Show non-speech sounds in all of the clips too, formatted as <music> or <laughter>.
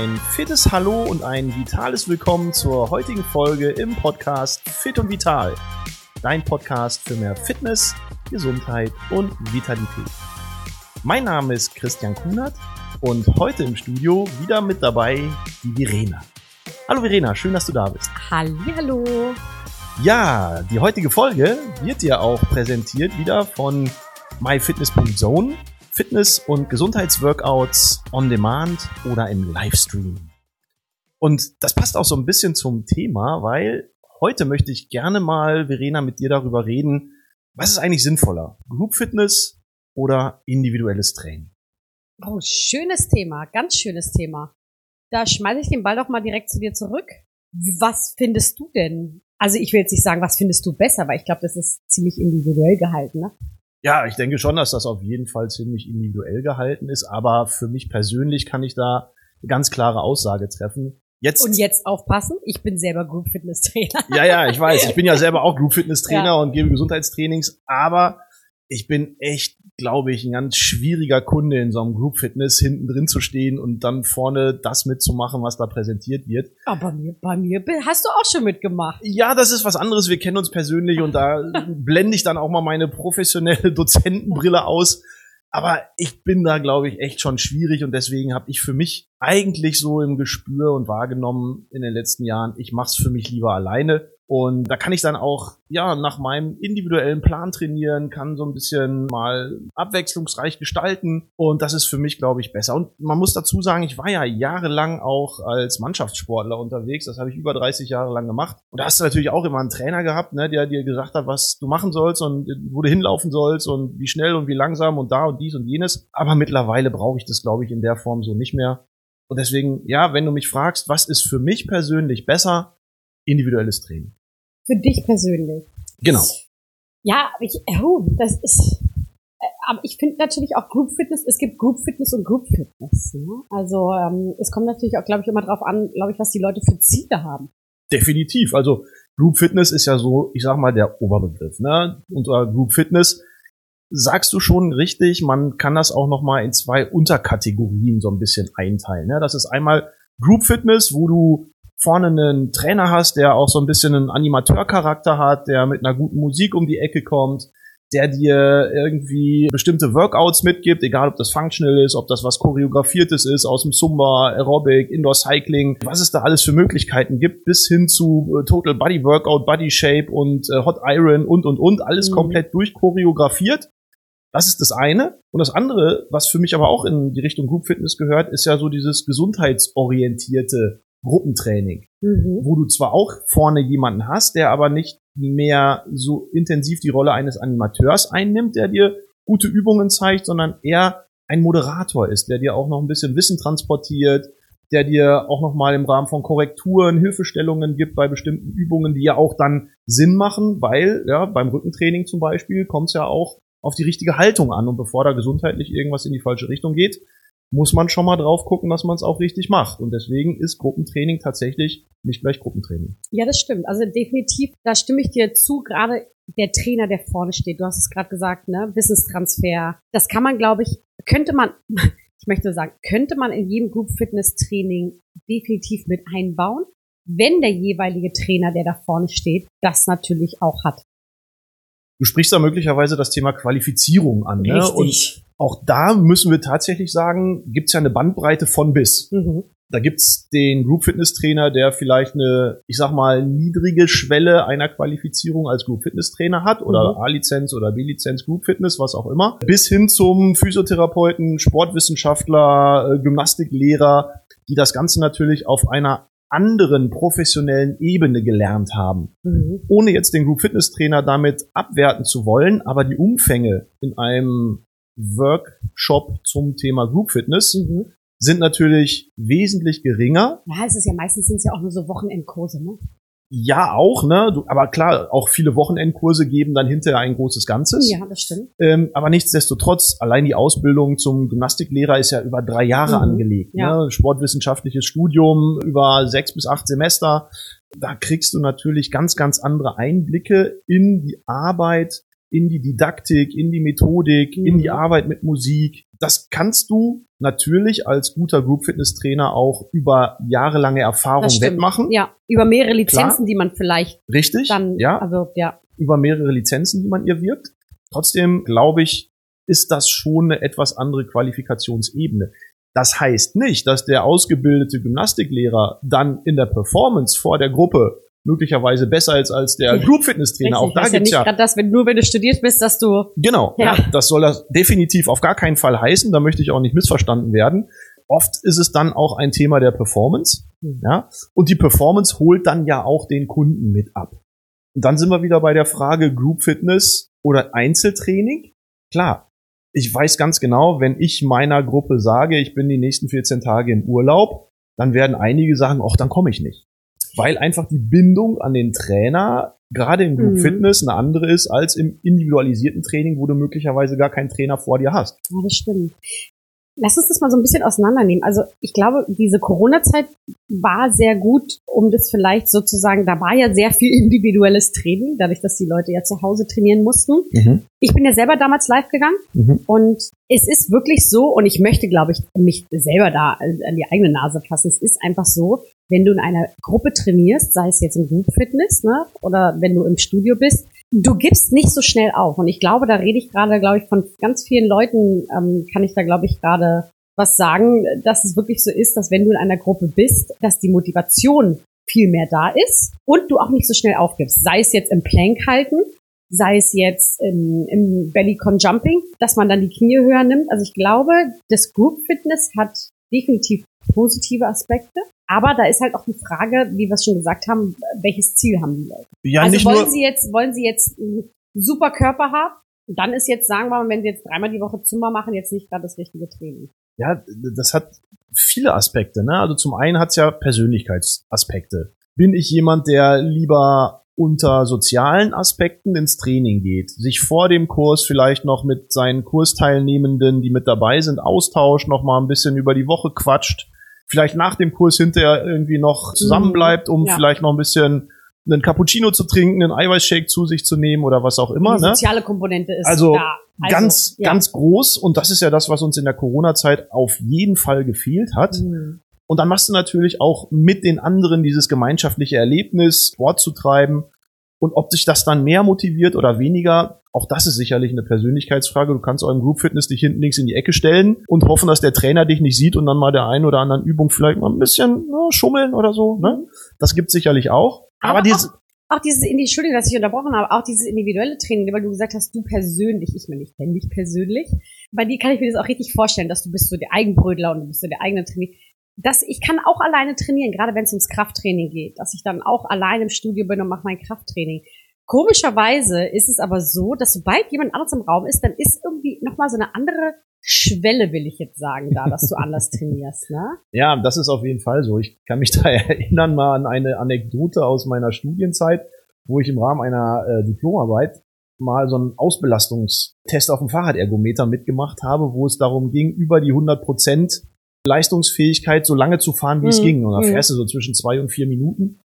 ein fittes Hallo und ein vitales Willkommen zur heutigen Folge im Podcast Fit und Vital. Dein Podcast für mehr Fitness, Gesundheit und Vitalität. Mein Name ist Christian Kunert und heute im Studio wieder mit dabei die Verena. Hallo Verena, schön, dass du da bist. Hallo. Ja, die heutige Folge wird dir auch präsentiert wieder von myfitness.zone Fitness- und Gesundheitsworkouts on Demand oder im Livestream. Und das passt auch so ein bisschen zum Thema, weil heute möchte ich gerne mal, Verena, mit dir darüber reden, was ist eigentlich sinnvoller? Group Fitness oder individuelles Training? Oh, schönes Thema, ganz schönes Thema. Da schmeiße ich den Ball doch mal direkt zu dir zurück. Was findest du denn? Also ich will jetzt nicht sagen, was findest du besser, weil ich glaube, das ist ziemlich individuell gehalten. Ne? Ja, ich denke schon, dass das auf jeden Fall ziemlich individuell gehalten ist, aber für mich persönlich kann ich da eine ganz klare Aussage treffen. Jetzt, und jetzt aufpassen, ich bin selber Group Fitness Trainer. Ja, ja, ich weiß, ich bin ja selber auch Group Fitness <laughs> Trainer ja. und gebe Gesundheitstrainings, aber ich bin echt, glaube ich, ein ganz schwieriger Kunde in so einem Group Fitness, hinten drin zu stehen und dann vorne das mitzumachen, was da präsentiert wird. Aber bei mir, bei mir hast du auch schon mitgemacht. Ja, das ist was anderes. Wir kennen uns persönlich und da <laughs> blende ich dann auch mal meine professionelle <laughs> Dozentenbrille aus. Aber ich bin da, glaube ich, echt schon schwierig und deswegen habe ich für mich eigentlich so im Gespür und wahrgenommen in den letzten Jahren, ich mache es für mich lieber alleine und da kann ich dann auch, ja, nach meinem individuellen Plan trainieren, kann so ein bisschen mal abwechslungsreich gestalten. Und das ist für mich, glaube ich, besser. Und man muss dazu sagen, ich war ja jahrelang auch als Mannschaftssportler unterwegs. Das habe ich über 30 Jahre lang gemacht. Und da hast du natürlich auch immer einen Trainer gehabt, ne, der dir gesagt hat, was du machen sollst und wo du hinlaufen sollst und wie schnell und wie langsam und da und dies und jenes. Aber mittlerweile brauche ich das, glaube ich, in der Form so nicht mehr. Und deswegen, ja, wenn du mich fragst, was ist für mich persönlich besser, individuelles Training. Für dich persönlich. Genau. Ja, aber ich, oh, das ist, äh, aber ich finde natürlich auch Group Fitness, es gibt Group Fitness und Group Fitness. Ne? Also ähm, es kommt natürlich auch, glaube ich, immer drauf an, glaube ich, was die Leute für Ziele haben. Definitiv. Also Group Fitness ist ja so, ich sag mal, der Oberbegriff. Ne? Unter Group Fitness sagst du schon richtig, man kann das auch noch mal in zwei Unterkategorien so ein bisschen einteilen. Ne? Das ist einmal Group Fitness, wo du vorne einen Trainer hast, der auch so ein bisschen einen Animateurcharakter hat, der mit einer guten Musik um die Ecke kommt, der dir irgendwie bestimmte Workouts mitgibt, egal ob das Functional ist, ob das was choreografiertes ist aus dem Zumba, Aerobic, Indoor Cycling, was es da alles für Möglichkeiten gibt, bis hin zu äh, Total Body Workout, Body Shape und äh, Hot Iron und und und, alles mhm. komplett durchchoreografiert. Das ist das eine. Und das andere, was für mich aber auch in die Richtung Group Fitness gehört, ist ja so dieses gesundheitsorientierte Gruppentraining, mhm. wo du zwar auch vorne jemanden hast, der aber nicht mehr so intensiv die Rolle eines Animateurs einnimmt, der dir gute Übungen zeigt, sondern eher ein Moderator ist, der dir auch noch ein bisschen Wissen transportiert, der dir auch noch mal im Rahmen von Korrekturen Hilfestellungen gibt bei bestimmten Übungen, die ja auch dann Sinn machen, weil ja beim Rückentraining zum Beispiel kommt es ja auch auf die richtige Haltung an und bevor da gesundheitlich irgendwas in die falsche Richtung geht, muss man schon mal drauf gucken, dass man es auch richtig macht. Und deswegen ist Gruppentraining tatsächlich nicht gleich Gruppentraining. Ja, das stimmt. Also definitiv, da stimme ich dir zu, gerade der Trainer, der vorne steht. Du hast es gerade gesagt, ne? Wissenstransfer. Das kann man, glaube ich, könnte man, <laughs> ich möchte sagen, könnte man in jedem Group Fitness Training definitiv mit einbauen, wenn der jeweilige Trainer, der da vorne steht, das natürlich auch hat. Du sprichst da möglicherweise das Thema Qualifizierung an. Ne? Und auch da müssen wir tatsächlich sagen, gibt's ja eine Bandbreite von bis. Mhm. Da gibt's den Group Fitness Trainer, der vielleicht eine, ich sag mal, niedrige Schwelle einer Qualifizierung als Group Fitness Trainer hat oder mhm. A-Lizenz oder B-Lizenz Group Fitness, was auch immer, bis hin zum Physiotherapeuten, Sportwissenschaftler, äh, Gymnastiklehrer, die das Ganze natürlich auf einer anderen professionellen Ebene gelernt haben. Mhm. Ohne jetzt den Group Fitness Trainer damit abwerten zu wollen, aber die Umfänge in einem Workshop zum Thema Group Fitness mhm. sind natürlich wesentlich geringer. Ja, es ist ja meistens sind es ja auch nur so Wochenendkurse, ne? Ja, auch, ne? Du, aber klar, auch viele Wochenendkurse geben dann hinterher ein großes Ganzes. Ja, das stimmt. Ähm, aber nichtsdestotrotz, allein die Ausbildung zum Gymnastiklehrer ist ja über drei Jahre mhm. angelegt. Ja. Ne? Sportwissenschaftliches Studium über sechs bis acht Semester. Da kriegst du natürlich ganz, ganz andere Einblicke in die Arbeit in die Didaktik, in die Methodik, mhm. in die mhm. Arbeit mit Musik. Das kannst du natürlich als guter Group Fitness Trainer auch über jahrelange Erfahrung wettmachen. Ja, über mehrere Lizenzen, Klar. die man vielleicht richtig dann ja, erwirbt, ja. Über mehrere Lizenzen, die man ihr wirkt. Trotzdem glaube ich, ist das schon eine etwas andere Qualifikationsebene. Das heißt nicht, dass der ausgebildete Gymnastiklehrer dann in der Performance vor der Gruppe möglicherweise besser ist als der Group Fitness Trainer. Auch da gibt's ja, nicht ja das, wenn nur wenn du studiert bist, dass du genau. Ja. ja, das soll das definitiv auf gar keinen Fall heißen. Da möchte ich auch nicht missverstanden werden. Oft ist es dann auch ein Thema der Performance, hm. ja, und die Performance holt dann ja auch den Kunden mit ab. Und dann sind wir wieder bei der Frage Group Fitness oder Einzeltraining. Klar, ich weiß ganz genau, wenn ich meiner Gruppe sage, ich bin die nächsten 14 Tage im Urlaub, dann werden einige sagen, ach, dann komme ich nicht. Weil einfach die Bindung an den Trainer gerade im Group mhm. Fitness eine andere ist als im individualisierten Training, wo du möglicherweise gar keinen Trainer vor dir hast. Ja, das stimmt. Lass uns das mal so ein bisschen auseinandernehmen. Also ich glaube, diese Corona-Zeit war sehr gut, um das vielleicht sozusagen, da war ja sehr viel individuelles Training, dadurch, dass die Leute ja zu Hause trainieren mussten. Mhm. Ich bin ja selber damals live gegangen mhm. und es ist wirklich so, und ich möchte, glaube ich, mich selber da an die eigene Nase fassen. Es ist einfach so, wenn du in einer Gruppe trainierst, sei es jetzt im Group Fitness, ne, oder wenn du im Studio bist, du gibst nicht so schnell auf. Und ich glaube, da rede ich gerade, glaube ich, von ganz vielen Leuten, ähm, kann ich da, glaube ich, gerade was sagen, dass es wirklich so ist, dass wenn du in einer Gruppe bist, dass die Motivation viel mehr da ist und du auch nicht so schnell aufgibst. Sei es jetzt im Plank halten, sei es jetzt im, im Bellycon Jumping, dass man dann die Knie höher nimmt. Also ich glaube, das Group Fitness hat definitiv positive Aspekte. Aber da ist halt auch die Frage, wie wir es schon gesagt haben, welches Ziel haben die Leute? Ja, also wollen sie jetzt, wollen sie jetzt einen super Körper haben? Dann ist jetzt, sagen wir mal, wenn sie jetzt dreimal die Woche Zimmer machen, jetzt nicht gerade das richtige Training. Ja, das hat viele Aspekte. Ne? Also zum einen hat es ja Persönlichkeitsaspekte. Bin ich jemand, der lieber unter sozialen Aspekten ins Training geht, sich vor dem Kurs vielleicht noch mit seinen Kursteilnehmenden, die mit dabei sind, austauscht, noch mal ein bisschen über die Woche quatscht, vielleicht nach dem Kurs hinterher irgendwie noch zusammenbleibt, um ja. vielleicht noch ein bisschen einen Cappuccino zu trinken, einen Eiweißshake zu sich zu nehmen oder was auch immer. Die ne? soziale ne? Komponente ist also, da. Also, ganz, ja. ganz groß und das ist ja das, was uns in der Corona-Zeit auf jeden Fall gefehlt hat. Mhm. Und dann machst du natürlich auch mit den anderen dieses gemeinschaftliche Erlebnis, Sport zu treiben. Und ob sich das dann mehr motiviert oder weniger, auch das ist sicherlich eine Persönlichkeitsfrage. Du kannst euren Group Fitness dich hinten links in die Ecke stellen und hoffen, dass der Trainer dich nicht sieht und dann mal der einen oder anderen Übung vielleicht mal ein bisschen na, schummeln oder so. Ne? Das gibt's sicherlich auch. Aber, Aber dieses auch dieses, Entschuldigung, dass ich unterbrochen habe, auch dieses individuelle Training, weil du gesagt hast, du persönlich, ich meine, ich kenne dich persönlich, bei dir kann ich mir das auch richtig vorstellen, dass du bist so der Eigenbrödler und du bist so der eigene Trainer. Das, ich kann auch alleine trainieren, gerade wenn es ums Krafttraining geht, dass ich dann auch allein im Studio bin und mache mein Krafttraining. Komischerweise ist es aber so, dass sobald jemand anderes im Raum ist, dann ist irgendwie nochmal so eine andere Schwelle, will ich jetzt sagen, da, dass du anders <laughs> trainierst, ne? Ja, das ist auf jeden Fall so. Ich kann mich <laughs> da erinnern mal an eine Anekdote aus meiner Studienzeit, wo ich im Rahmen einer äh, Diplomarbeit mal so einen Ausbelastungstest auf dem Fahrradergometer mitgemacht habe, wo es darum ging, über die 100 Prozent Leistungsfähigkeit so lange zu fahren, wie mhm. es ging. Und da mhm. fährst du so zwischen zwei und vier Minuten.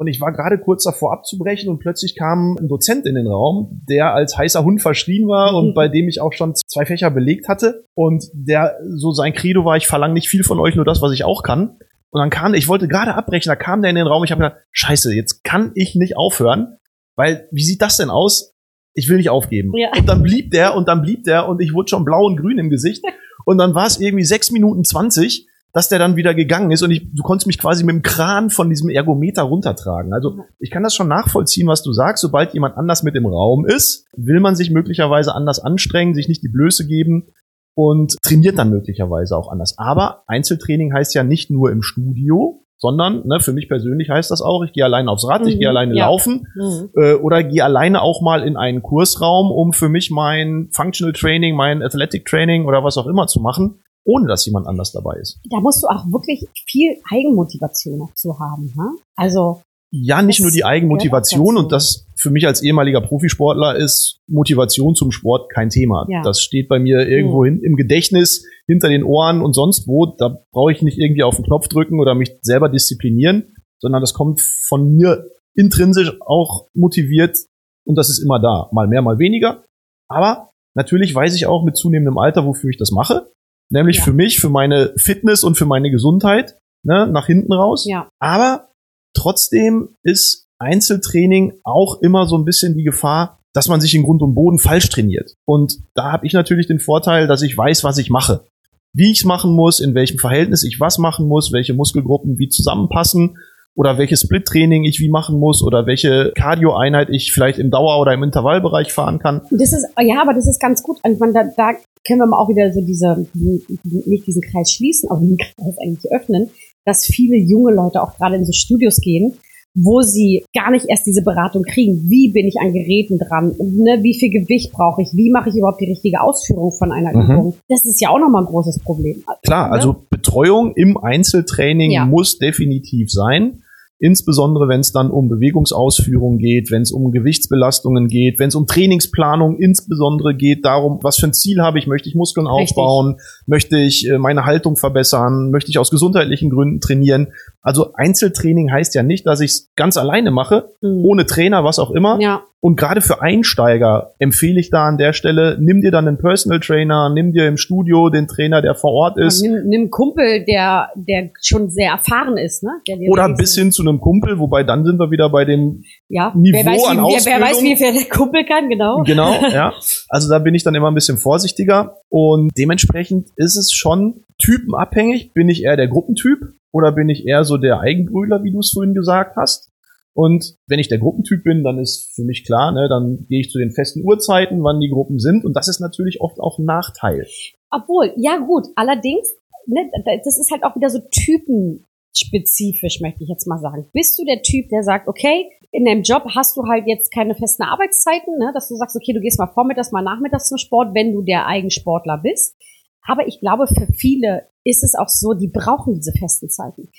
Und ich war gerade kurz davor abzubrechen und plötzlich kam ein Dozent in den Raum, der als heißer Hund verschrien war und mhm. bei dem ich auch schon zwei Fächer belegt hatte. Und der so sein Credo war, ich verlange nicht viel von euch, nur das, was ich auch kann. Und dann kam, ich wollte gerade abbrechen, da kam der in den Raum, ich habe gedacht, scheiße, jetzt kann ich nicht aufhören, weil wie sieht das denn aus? Ich will nicht aufgeben. Ja. Und dann blieb der und dann blieb der und ich wurde schon blau und grün im Gesicht. <laughs> Und dann war es irgendwie sechs Minuten zwanzig dass der dann wieder gegangen ist und ich, du konntest mich quasi mit dem Kran von diesem Ergometer runtertragen. Also ich kann das schon nachvollziehen, was du sagst. Sobald jemand anders mit im Raum ist, will man sich möglicherweise anders anstrengen, sich nicht die Blöße geben und trainiert dann möglicherweise auch anders. Aber Einzeltraining heißt ja nicht nur im Studio, sondern ne, für mich persönlich heißt das auch, ich gehe alleine aufs Rad, mhm. ich gehe alleine ja. laufen mhm. äh, oder gehe alleine auch mal in einen Kursraum, um für mich mein Functional Training, mein Athletic Training oder was auch immer zu machen ohne dass jemand anders dabei ist. Da musst du auch wirklich viel Eigenmotivation noch zu haben. Ha? Also ja, nicht nur die Eigenmotivation und das für mich als ehemaliger Profisportler ist Motivation zum Sport kein Thema. Ja. Das steht bei mir irgendwo mhm. hin, im Gedächtnis, hinter den Ohren und sonst wo. Da brauche ich nicht irgendwie auf den Knopf drücken oder mich selber disziplinieren, sondern das kommt von mir intrinsisch auch motiviert und das ist immer da. Mal mehr, mal weniger. Aber natürlich weiß ich auch mit zunehmendem Alter, wofür ich das mache. Nämlich Ja. für mich, für meine Fitness und für meine Gesundheit, ne, nach hinten raus. Ja. Aber trotzdem ist Einzeltraining auch immer so ein bisschen die Gefahr, dass man sich in Grund und Boden falsch trainiert. Und da habe ich natürlich den Vorteil, dass ich weiß, was ich mache. Wie ich es machen muss, in welchem Verhältnis ich was machen muss, welche Muskelgruppen wie zusammenpassen oder welches Split-Training ich wie machen muss oder welche Cardio-Einheit ich vielleicht im Dauer- oder im Intervallbereich fahren kann. Das ist, ja, aber das ist ganz gut. Und man, da, da können wir mal auch wieder so diese, nicht diesen Kreis schließen, aber den Kreis eigentlich öffnen, dass viele junge Leute auch gerade in so Studios gehen, wo sie gar nicht erst diese Beratung kriegen. Wie bin ich an Geräten dran? Ne? Wie viel Gewicht brauche ich? Wie mache ich überhaupt die richtige Ausführung von einer Mhm. Übung? Das ist ja auch nochmal ein großes Problem. Klar, Ne? also Betreuung im Einzeltraining Ja. muss definitiv sein. Insbesondere wenn es dann um Bewegungsausführung geht, wenn es um Gewichtsbelastungen geht, wenn es um Trainingsplanung insbesondere geht, darum, was für ein Ziel habe ich, möchte ich Muskeln Richtig. aufbauen, möchte ich äh, meine Haltung verbessern, möchte ich aus gesundheitlichen Gründen trainieren. Also Einzeltraining heißt ja nicht, dass ich es ganz alleine mache, Mhm. ohne Trainer, was auch immer. Ja, Und gerade für Einsteiger empfehle ich da an der Stelle, nimm dir dann einen Personal Trainer, nimm dir im Studio den Trainer, der vor Ort ist. nimm, nimm einen Kumpel, der, der schon sehr erfahren ist, ne? Oder bis hin zu einem Kumpel, wobei dann sind wir wieder bei dem, ja, Niveau wer weiß, an wie, wer, wer weiß, Ausbildung. wie viel der Kumpel kann, genau. genau, <laughs> ja. Also da bin ich dann immer ein bisschen vorsichtiger und dementsprechend ist es schon typenabhängig. Bin ich eher der Gruppentyp oder bin ich eher so der Eigenbrüder, wie du es vorhin gesagt hast? Und wenn ich der Gruppentyp bin, dann ist für mich klar, ne, dann gehe ich zu den festen Uhrzeiten, wann die Gruppen sind und das ist natürlich oft auch ein Nachteil. Obwohl, ja gut, allerdings, ne, das ist halt auch wieder so typenspezifisch, möchte ich jetzt mal sagen. Bist du der Typ, der sagt, okay, in deinem Job hast du halt jetzt keine festen Arbeitszeiten, ne, dass du sagst, okay, du gehst mal vormittags, mal nachmittags zum Sport, wenn du der Eigensportler bist. Aber ich glaube, für viele ist es auch so, die brauchen diese festen Zeiten.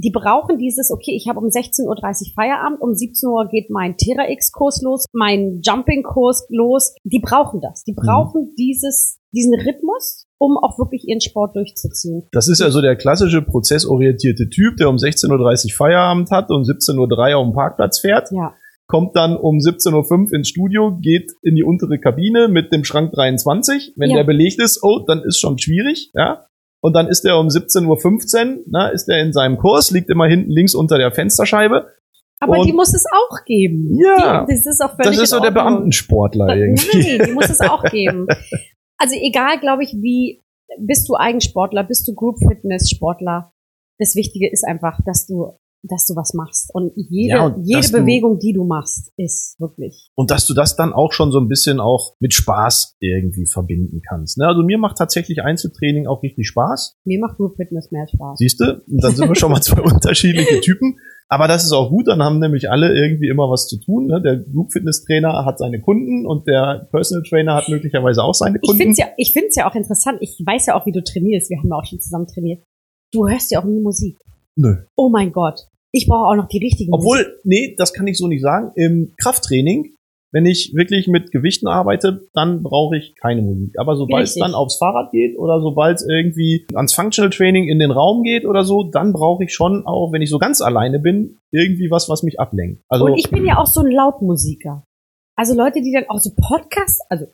Die brauchen dieses, okay, ich habe um 16.30 Uhr Feierabend, um 17 Uhr geht mein Terra-X-Kurs los, mein Jumping-Kurs los. Die brauchen das. Die brauchen dieses, diesen Rhythmus, um auch wirklich ihren Sport durchzuziehen. Das ist ja so der klassische prozessorientierte Typ, der um 16.30 Uhr Feierabend hat und 17.03 Uhr auf dem Parkplatz fährt, Ja. kommt dann um 17.05 Uhr ins Studio, geht in die untere Kabine mit dem Schrank 23. Wenn Ja. der belegt ist, oh, dann ist schon schwierig, ja. Und dann ist er um 17.15 Uhr, na, ist er in seinem Kurs, liegt immer hinten links unter der Fensterscheibe. Aber Und- die muss es auch geben. Ja. Die, das ist auch völlig Das ist so der. Beamtensportler irgendwie. Nein, die muss es auch <laughs> geben. Also egal, glaube ich, wie bist du Eigensportler, bist du Group Fitness Sportler. Das Wichtige ist einfach, dass du, dass du was machst. Und jede, Ja, und jede Bewegung, die du machst, ist wirklich. Und dass du das dann auch schon so ein bisschen auch mit Spaß irgendwie verbinden kannst. Ne? Also mir macht tatsächlich Einzeltraining auch richtig Spaß. Mir macht Group Fitness mehr Spaß. Siehst du? Und dann sind wir schon mal <laughs> zwei unterschiedliche Typen. Aber das ist auch gut, dann haben nämlich alle irgendwie immer was zu tun. Ne? Der Group Fitness Trainer hat seine Kunden und der Personal Trainer hat möglicherweise auch seine Ich Kunden. finde es ja, ich find's ja auch interessant. Ich weiß ja auch, wie du trainierst. Wir haben ja auch schon zusammen trainiert. Du hörst ja auch nie Musik. Nö. Oh mein Gott. Ich brauche auch noch die richtigen Musik. Obwohl, nee, das kann ich so nicht sagen. Im Krafttraining, wenn ich wirklich mit Gewichten arbeite, dann brauche ich keine Musik. Aber sobald es Richtig. dann aufs Fahrrad geht oder sobald es irgendwie ans Functional Training in den Raum geht oder so, dann brauche ich schon auch, wenn ich so ganz alleine bin, irgendwie was, was mich ablenkt. Also Und ich bin ja auch so ein Lautmusiker. Also Leute, die dann auch so Podcasts, also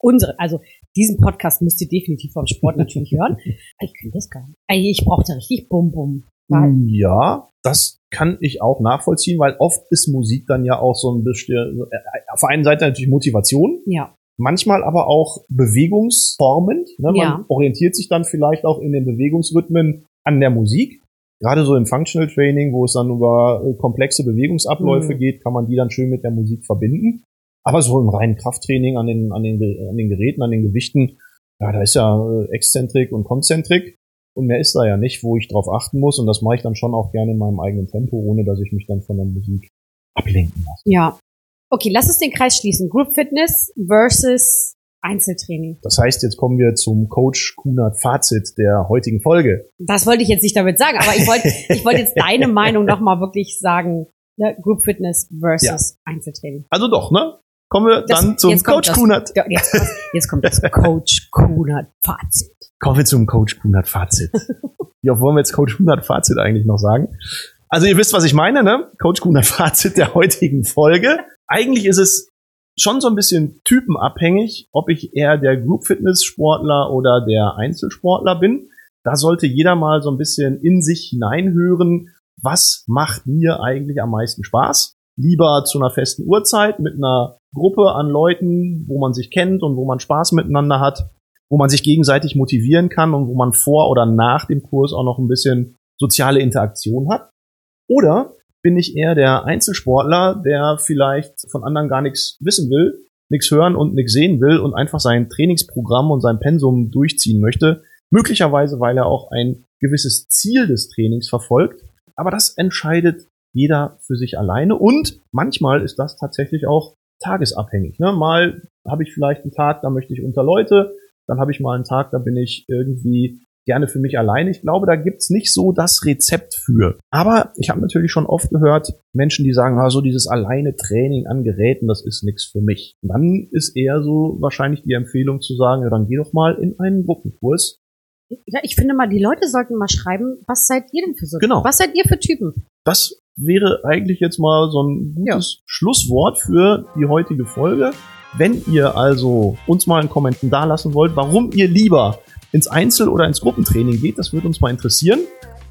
unsere, also diesen Podcast müsst ihr definitiv vom Sport natürlich hören. Ich kann das gar nicht. Ey, Ich brauchte richtig Bum Bum. Weil- Ja, das kann ich auch nachvollziehen, weil oft ist Musik dann ja auch so ein bisschen, äh, auf der einen Seite natürlich Motivation, Ja, manchmal aber auch bewegungsformend. Ne? Man Ja. orientiert sich dann vielleicht auch in den Bewegungsrhythmen an der Musik. Gerade so im Functional Training, wo es dann über äh, komplexe Bewegungsabläufe Mhm. geht, kann man die dann schön mit der Musik verbinden. Aber so im reinen Krafttraining an den, an den, an den Geräten, an den Gewichten, ja, da ist ja äh, Exzentrik und Konzentrik. Und mehr ist da ja nicht, wo ich drauf achten muss. Und das mache ich dann schon auch gerne in meinem eigenen Tempo, ohne dass ich mich dann von der Musik ablenken lasse. ja. Okay, lass uns den Kreis schließen. Group Fitness versus Einzeltraining. Das heißt, jetzt kommen wir zum Coach Kunert Fazit der heutigen Folge. Das wollte ich jetzt nicht damit sagen, aber ich wollte, <laughs> ich wollte jetzt deine Meinung nochmal wirklich sagen. Ne? Group Fitness versus Einzeltraining. Also doch, ne? Kommen wir Das- dann zum Coach Kunert. Ja, jetzt, kommt- jetzt kommt das <laughs> Coach Kunert Fazit. Kommen wir zum Coach Kunert Fazit. <laughs> Wie oft wollen wir jetzt Coach Kunert Fazit eigentlich noch sagen? Also ihr wisst, was ich meine, ne? Coach Kunert Fazit der heutigen Folge. Eigentlich ist es schon so ein bisschen typenabhängig, ob ich eher der Group Fitness Sportler oder der Einzelsportler bin. Da sollte jeder mal so ein bisschen in sich hineinhören, was macht mir eigentlich am meisten Spaß? Lieber zu einer festen Uhrzeit mit einer Gruppe an Leuten, wo man sich kennt und wo man Spaß miteinander hat, wo man sich gegenseitig motivieren kann und wo man vor oder nach dem Kurs auch noch ein bisschen soziale Interaktion hat. Oder bin ich eher der Einzelsportler, der vielleicht von anderen gar nichts wissen will, nichts hören und nichts sehen will und einfach sein Trainingsprogramm und sein Pensum durchziehen möchte. Möglicherweise, weil er auch ein gewisses Ziel des Trainings verfolgt. Aber das entscheidet jeder für sich alleine. Und manchmal ist das tatsächlich auch tagesabhängig. Ne? Mal habe ich vielleicht einen Tag, da möchte ich unter Leute. Dann habe ich mal einen Tag, da bin ich irgendwie gerne für mich alleine. Ich glaube, da gibt's nicht so das Rezept für. Aber ich habe natürlich schon oft gehört, Menschen, die sagen, ah, so dieses alleine Training an Geräten, das ist nichts für mich. Dann ist eher so wahrscheinlich die Empfehlung zu sagen, ja, dann geh doch mal in einen Gruppenkurs. Ja, ich finde mal, die Leute sollten mal schreiben, was seid ihr denn für so Genau. Was seid ihr für Typen? Das wäre eigentlich jetzt mal so ein gutes Ja. Schlusswort für die heutige Folge. Wenn ihr also uns mal einen Kommentar da lassen wollt, warum ihr lieber ins Einzel- oder ins Gruppentraining geht, das würde uns mal interessieren.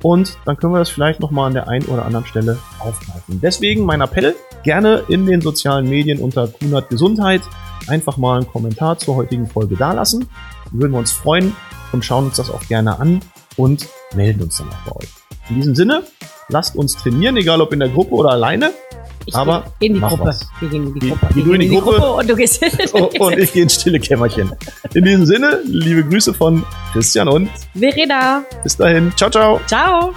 Und dann können wir das vielleicht nochmal an der einen oder anderen Stelle aufgreifen. Deswegen mein Appell, gerne in den sozialen Medien unter Kunert Gesundheit einfach mal einen Kommentar zur heutigen Folge dalassen. Würden wir uns freuen und schauen uns das auch gerne an und melden uns dann auch bei euch. In diesem Sinne, lasst uns trainieren, egal ob in der Gruppe oder alleine. Ich Aber in die Gruppe. was. Wir gehen in die Gruppe. geh Wir du in gehen die Gruppe. und du gehst <laughs> und ich gehe ins stille Kämmerchen. In diesem Sinne, liebe Grüße von Christian und Verena. bis dahin. Ciao, ciao. Ciao.